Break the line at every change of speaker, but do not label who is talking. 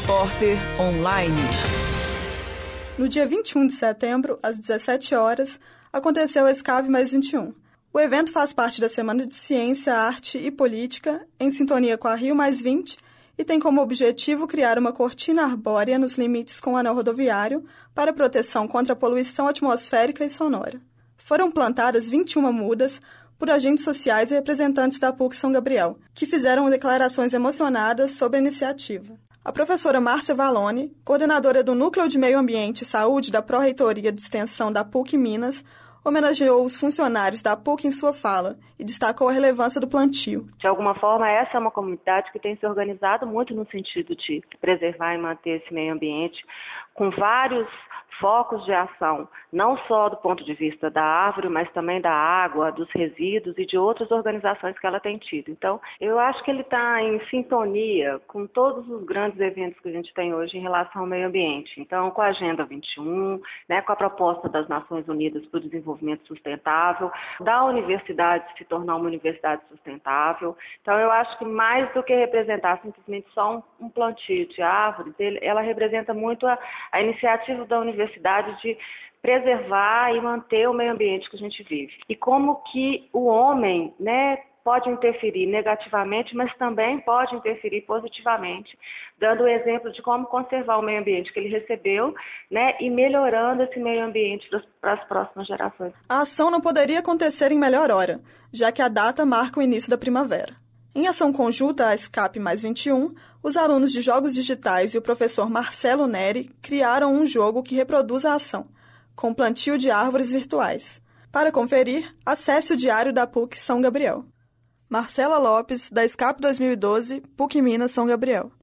Repórter Online.
No dia 21 de setembro, às 17 horas, aconteceu o Escape Mais 21. O evento faz parte da Semana de Ciência, Arte e Política, em sintonia com a Rio Mais 20, e tem como objetivo criar uma cortina arbórea nos limites com o anel rodoviário para proteção contra a poluição atmosférica e sonora. Foram plantadas 21 mudas por agentes sociais e representantes da PUC São Gabriel, que fizeram declarações emocionadas sobre a iniciativa. A professora Márcia Valone, coordenadora do Núcleo de Meio Ambiente e Saúde da Pró-Reitoria de Extensão da PUC Minas, homenageou os funcionários da PUC em sua fala e destacou a relevância do plantio.
De alguma forma, essa é uma comunidade que tem se organizado muito no sentido de preservar e manter esse meio ambiente, com vários focos de ação, não só do ponto de vista da árvore, mas também da água, dos resíduos e de outras organizações que ela tem tido. Então, eu acho que ele está em sintonia com todos os grandes eventos que a gente tem hoje em relação ao meio ambiente. Então, com a Agenda 21, né, com a proposta das Nações Unidas para o Desenvolvimento Sustentável, da universidade se tornar uma universidade sustentável. Então, eu acho que mais do que representar simplesmente só um, plantio de árvores, ela representa muito a, a iniciativa da universidade de preservar e manter o meio ambiente que a gente vive. E como que o homem, né, pode interferir negativamente, mas também pode interferir positivamente, dando o exemplo de como conservar o meio ambiente que ele recebeu, né, e melhorando esse meio ambiente para as próximas gerações.
A ação não poderia acontecer em melhor hora, já que a data marca o início da primavera. Em ação conjunta à Escape Mais 21, os alunos de Jogos Digitais e o professor Marcelo Neri criaram um jogo que reproduz a ação, com plantio de árvores virtuais. Para conferir, acesse o Diário da PUC São Gabriel. Marcela Lopes, da Escape 2012, PUC Minas São Gabriel.